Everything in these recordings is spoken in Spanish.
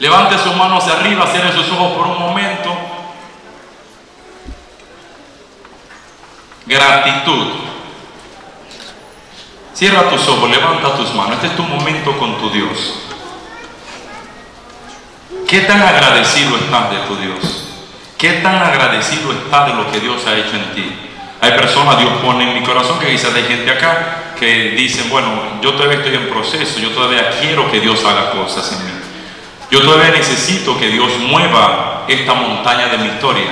Levante sus manos hacia arriba, cierre sus ojos por un momento. Gratitud. Cierra tus ojos, levanta tus manos. Este es tu momento con tu Dios. ¿Qué tan agradecido estás de tu Dios? ¿Qué tan agradecido estás de lo que Dios ha hecho en ti? Hay personas, Dios pone en mi corazón que quizás hay gente acá que dicen, bueno, yo todavía estoy en proceso, yo todavía quiero que Dios haga cosas en mí. Yo todavía necesito que Dios mueva esta montaña de mi historia.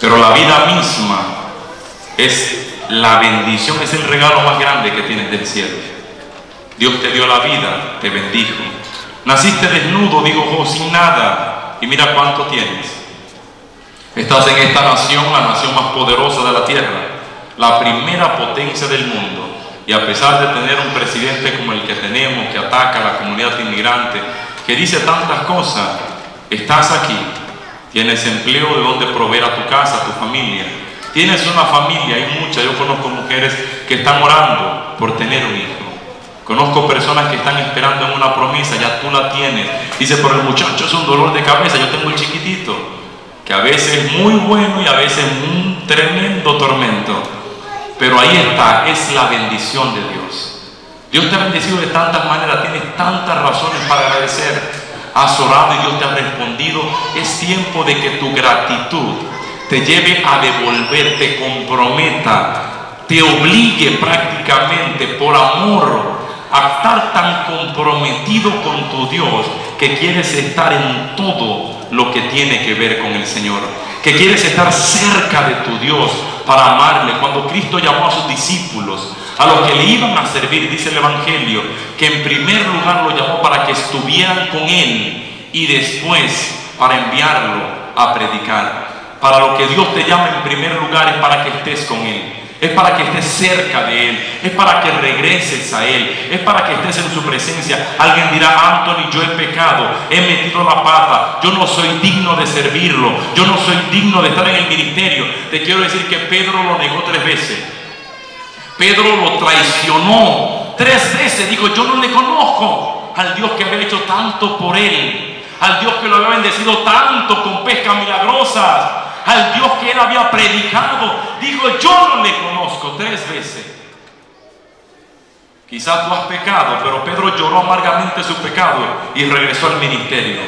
Pero la vida misma es la bendición, es el regalo más grande que tienes del cielo. Dios te dio la vida, te bendijo. Naciste desnudo, digo vos, sin nada. Y mira cuánto tienes. Estás en esta nación, la nación más poderosa de la tierra, la primera potencia del mundo. Y a pesar de tener un presidente como el que tenemos, que ataca a la comunidad inmigrante, que dice tantas cosas, estás aquí, tienes empleo de donde proveer a tu casa, a tu familia. Tienes una familia, hay muchas, yo conozco mujeres que están orando por tener un hijo. Conozco personas que están esperando en una promesa, ya tú la tienes. Dice, pero el muchacho es un dolor de cabeza, yo tengo el chiquitito, que a veces es muy bueno y a veces un tremendo tormento. Pero ahí está, es la bendición de Dios. Dios te ha bendecido de tantas maneras, tienes tantas razones para agradecer. Has orado y Dios te ha respondido. Es tiempo de que tu gratitud te lleve a devolver, te comprometa, te obligue prácticamente por amor a estar tan comprometido con tu Dios que quieres estar en todo lo que tiene que ver con el Señor, que quieres estar cerca de tu Dios para amarle. Cuando Cristo llamó a sus discípulos, a los que le iban a servir, dice el Evangelio, que en primer lugar lo llamó para que estuvieran con Él y después para enviarlo a predicar. Para lo que Dios te llama en primer lugar es para que estés con Él. Es para que estés cerca de Él. Es para que regreses a Él. Es para que estés en su presencia. Alguien dirá, Anthony, yo he pecado. He metido la pata. Yo no soy digno de servirlo. Yo no soy digno de estar en el ministerio. Te quiero decir que Pedro lo negó tres veces. Pedro lo traicionó tres veces. Dijo, yo no le conozco al Dios que había hecho tanto por él. Al Dios que lo había bendecido tanto con pescas milagrosas. Al Dios que él había predicado. Dijo, yo no le conozco tres veces. Quizás tú has pecado, pero Pedro lloró amargamente su pecado y regresó al ministerio.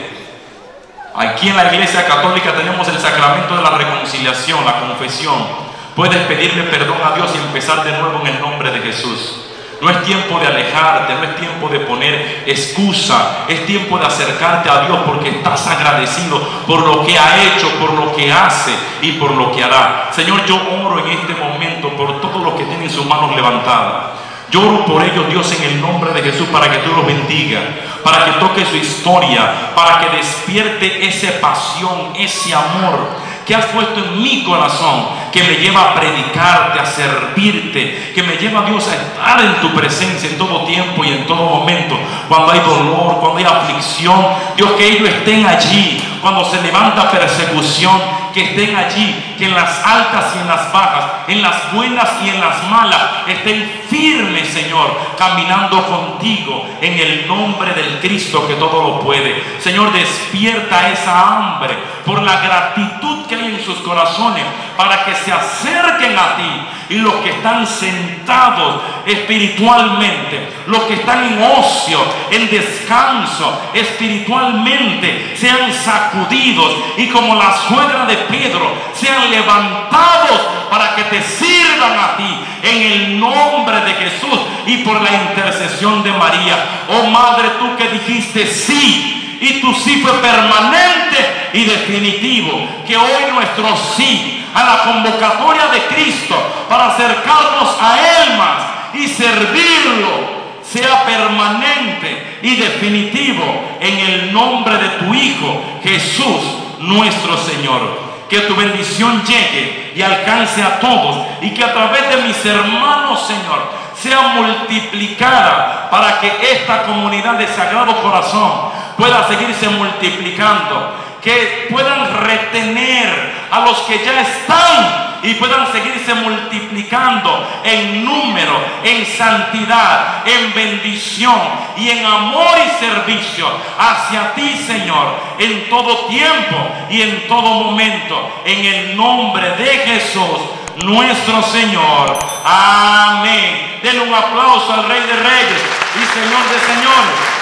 Aquí en la iglesia católica tenemos el sacramento de la reconciliación, la confesión. Puedes pedirle perdón a Dios y empezar de nuevo en el nombre de Jesús. No es tiempo de alejarte, no es tiempo de poner excusa, es tiempo de acercarte a Dios porque estás agradecido por lo que ha hecho, por lo que hace y por lo que hará. Señor, yo oro en este momento por todos los que tienen sus manos levantadas. Yo oro por ellos, Dios, en el nombre de Jesús, para que tú los bendiga, para que toque su historia, para que despierte esa pasión, ese amor que has puesto en mi corazón, que me lleva a predicarte, a servirte, que me lleva, Dios, a estar en tu presencia en todo tiempo y en todo momento, cuando hay dolor, cuando hay aflicción, Dios, que ellos estén allí, cuando se levanta persecución, que estén allí, que en las altas y en las bajas, en las buenas y en las malas, estén firmes, Señor, caminando contigo en el nombre del Cristo que todo lo puede. Señor, despierta esa hambre por la gratitud que hay en sus corazones para que se acerquen a ti y los que están sentados espiritualmente, los que están en ocio, en descanso espiritualmente, sean sacudidos y como la suegra de Pedro, sean levantados para que te sirvan a ti en el nombre de Jesús y por la intercesión de María. Oh Madre, tú que dijiste sí y tu sí fue permanente y definitivo. Que hoy nuestro sí a la convocatoria de Cristo para acercarnos a Él más y servirlo sea permanente y definitivo en el nombre de tu Hijo Jesús nuestro Señor. Que tu bendición llegue y alcance a todos y que a través de mis hermanos, Señor, sea multiplicada para que esta comunidad de Sagrado Corazón pueda seguirse multiplicando, que puedan retener a los que ya están y puedan seguirse multiplicando en número, en santidad, en bendición y en amor y servicio hacia ti, Señor, en todo tiempo y en todo momento. En el nombre de Jesús, nuestro Señor. Amén. Denle un aplauso al Rey de Reyes y Señor de Señores.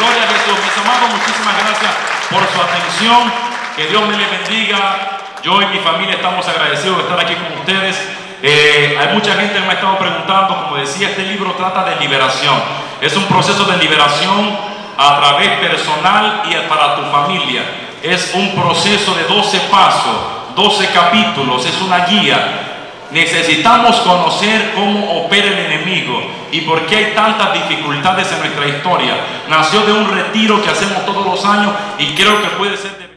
Gloria a Jesús. Mis amados, muchísimas gracias por su atención. Que Dios me le bendiga. Yo y mi familia estamos agradecidos de estar aquí con ustedes. Eh, hay mucha gente que me ha estado preguntando, como decía, este libro trata de liberación. Es un proceso de liberación a través personal y para tu familia. Es un proceso de 12 pasos, 12 capítulos, es una guía Necesitamos conocer cómo opera el enemigo y por qué hay tantas dificultades en nuestra historia. Nació de un retiro que hacemos todos los años y creo que puede ser de...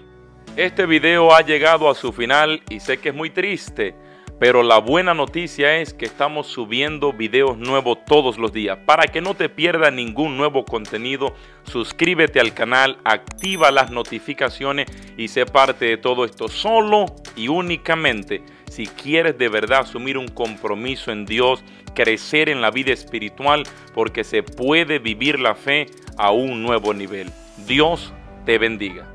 Este video ha llegado a su final y sé que es muy triste, pero la buena noticia es que estamos subiendo videos nuevos todos los días. Para que no te pierdas ningún nuevo contenido, suscríbete al canal, activa las notificaciones y sé parte de todo esto solo y únicamente si quieres de verdad asumir un compromiso en Dios, crecer en la vida espiritual, porque se puede vivir la fe a un nuevo nivel. Dios te bendiga.